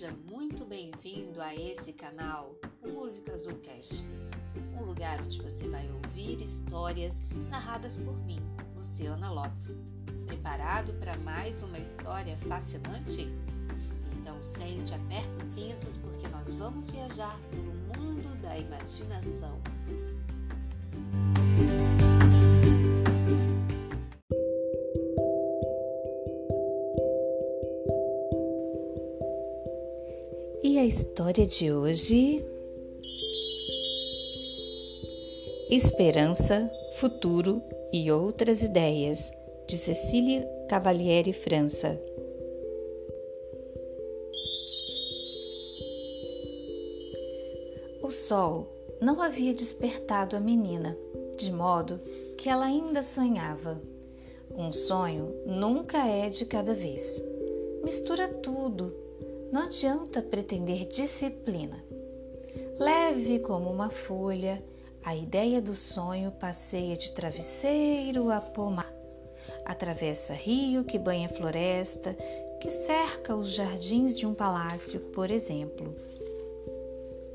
Seja muito bem-vindo a esse canal, o Música Azulcast, um lugar onde você vai ouvir histórias narradas por mim, Luciana Lopes. Preparado para mais uma história fascinante? Então sente, aperta os cintos porque nós vamos viajar pelo mundo da imaginação. E a história de hoje? Esperança, Futuro e Outras Ideias, de Cecília Cavalieri França. O sol não havia despertado a menina, de modo que ela ainda sonhava. Um sonho nunca é de cada vez. Mistura tudo não adianta pretender disciplina. Leve como uma folha, a ideia do sonho passeia de travesseiro a pomar. Atravessa rio que banha floresta, que cerca os jardins de um palácio, por exemplo.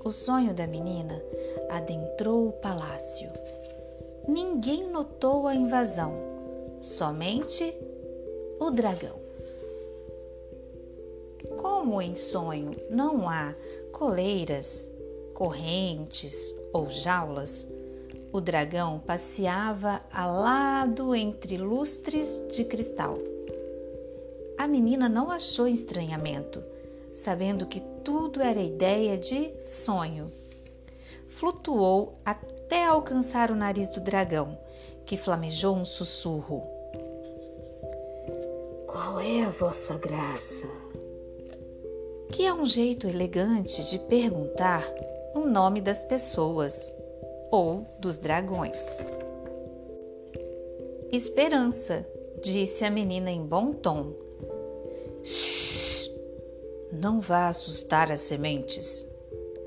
O sonho da menina adentrou o palácio. Ninguém notou a invasão, somente o dragão. Como em sonho não há coleiras, correntes ou jaulas, o dragão passeava alado entre lustres de cristal. A menina não achou estranhamento, sabendo que tudo era ideia de sonho. Flutuou até alcançar o nariz do dragão, que flamejou um sussurro. Qual é a vossa graça? Que é um jeito elegante de perguntar o nome das pessoas ou dos dragões. Esperança, disse a menina em bom tom. Shhh! Não vá assustar as sementes.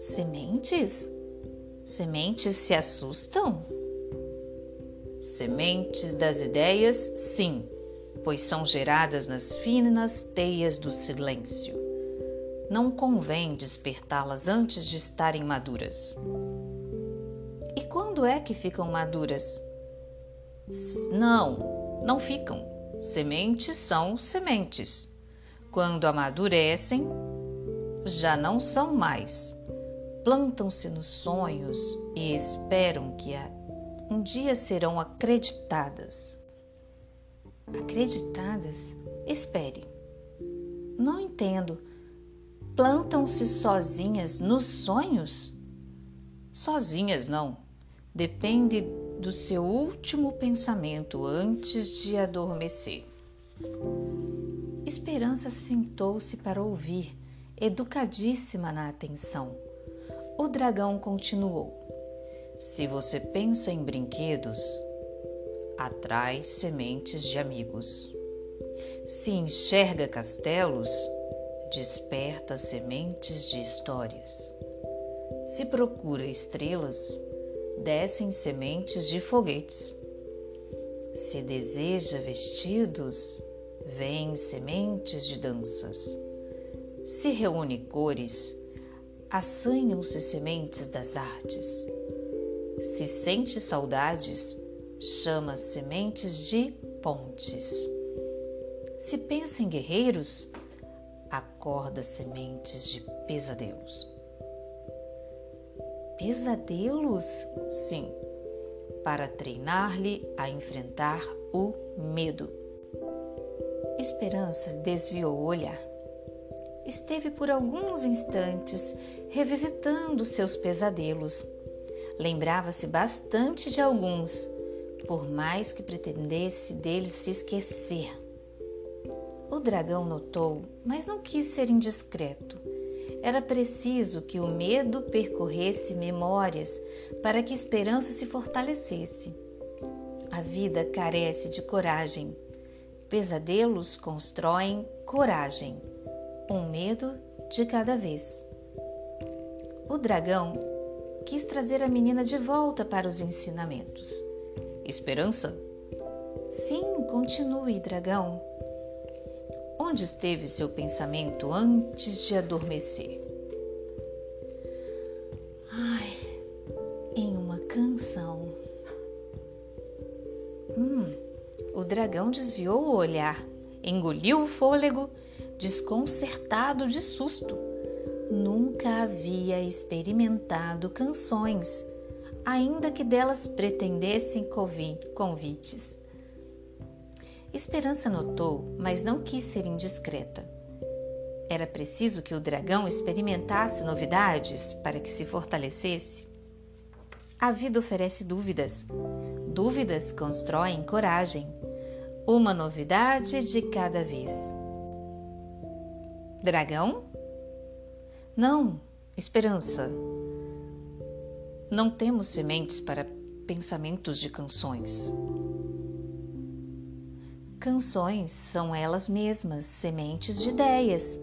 Sementes? Sementes se assustam? Sementes das ideias, sim, pois são geradas nas finas teias do silêncio não convém despertá-las antes de estarem maduras. E quando é que ficam maduras? Não, não ficam. Sementes são sementes. Quando amadurecem, já não são mais. Plantam-se nos sonhos e esperam que um dia serão acreditadas. Acreditadas? Espere. Não entendo plantam-se sozinhas nos sonhos? Sozinhas não. Depende do seu último pensamento antes de adormecer. Esperança sentou-se para ouvir, educadíssima na atenção. O dragão continuou: Se você pensa em brinquedos, atrai sementes de amigos. Se enxerga castelos, desperta sementes de histórias. Se procura estrelas, descem sementes de foguetes. Se deseja vestidos, vêm sementes de danças. Se reúne cores, assanham-se sementes das artes. Se sente saudades, chama sementes de pontes. Se pensa em guerreiros, acorda sementes de pesadelos. Pesadelos? Sim, para treinar-lhe a enfrentar o medo. Esperança desviou o olhar. Esteve por alguns instantes revisitando seus pesadelos. Lembrava-se bastante de alguns, por mais que pretendesse deles se esquecer. O dragão notou, mas não quis ser indiscreto. Era preciso que o medo percorresse memórias para que esperança se fortalecesse. A vida carece de coragem. Pesadelos constroem coragem. Um medo de cada vez. O dragão quis trazer a menina de volta para os ensinamentos. Esperança? Sim, continue, dragão Onde esteve seu pensamento antes de adormecer? Ai, em uma canção. Hum, o dragão desviou o olhar, engoliu o fôlego, desconcertado de susto. Nunca havia experimentado canções, ainda que delas pretendessem convites. Esperança notou, mas não quis ser indiscreta. Era preciso que o dragão experimentasse novidades para que se fortalecesse. A vida oferece dúvidas. Dúvidas constroem coragem. Uma novidade de cada vez. Dragão? Não, esperança. Não temos sementes para pensamentos de canções. Canções são elas mesmas sementes de ideias.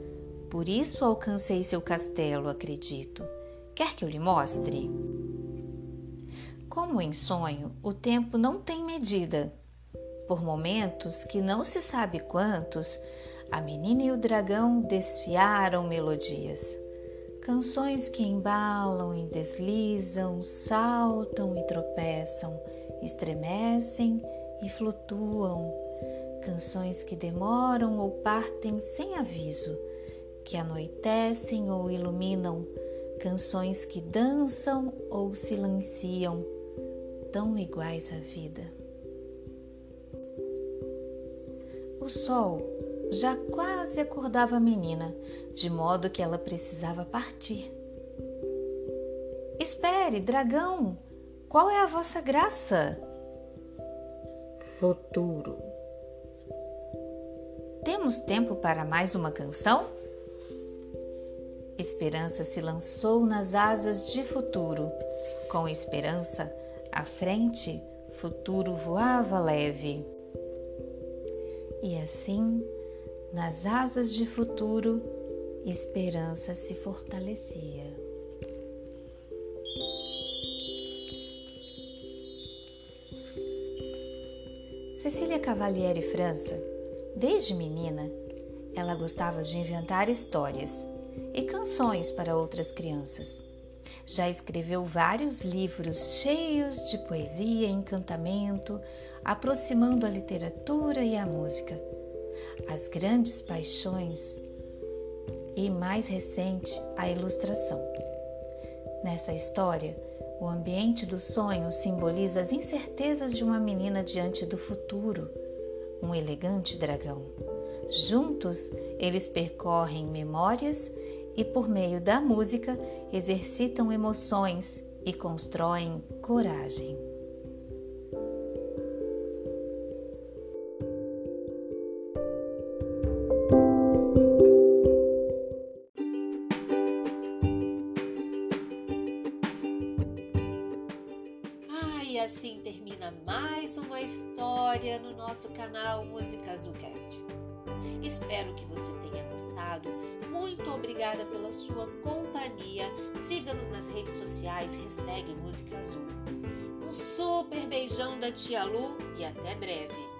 Por isso alcancei seu castelo, acredito. Quer que eu lhe mostre? Como em sonho, o tempo não tem medida. Por momentos, que não se sabe quantos, a menina e o dragão desfiaram melodias. Canções que embalam e deslizam, saltam e tropeçam, estremecem e flutuam canções que demoram ou partem sem aviso, que anoitecem ou iluminam, canções que dançam ou silenciam, tão iguais à vida. O sol já quase acordava a menina, de modo que ela precisava partir. Espere, dragão! Qual é a vossa graça? Futuro. Temos tempo para mais uma canção? Esperança se lançou nas asas de futuro. Com esperança à frente, futuro voava leve. E assim, nas asas de futuro, esperança se fortalecia. Cecília Cavalieri França Desde menina, ela gostava de inventar histórias e canções para outras crianças. Já escreveu vários livros cheios de poesia e encantamento, aproximando a literatura e a música, as grandes paixões e, mais recente, a ilustração. Nessa história, o ambiente do sonho simboliza as incertezas de uma menina diante do futuro um elegante dragão. Juntos, eles percorrem memórias e, por meio da música, exercitam emoções e constroem coragem. Nosso canal Música Azulcast. Espero que você tenha gostado. Muito obrigada pela sua companhia. Siga-nos nas redes sociais, hashtag Música Azul. Um super beijão da Tia Lu e até breve.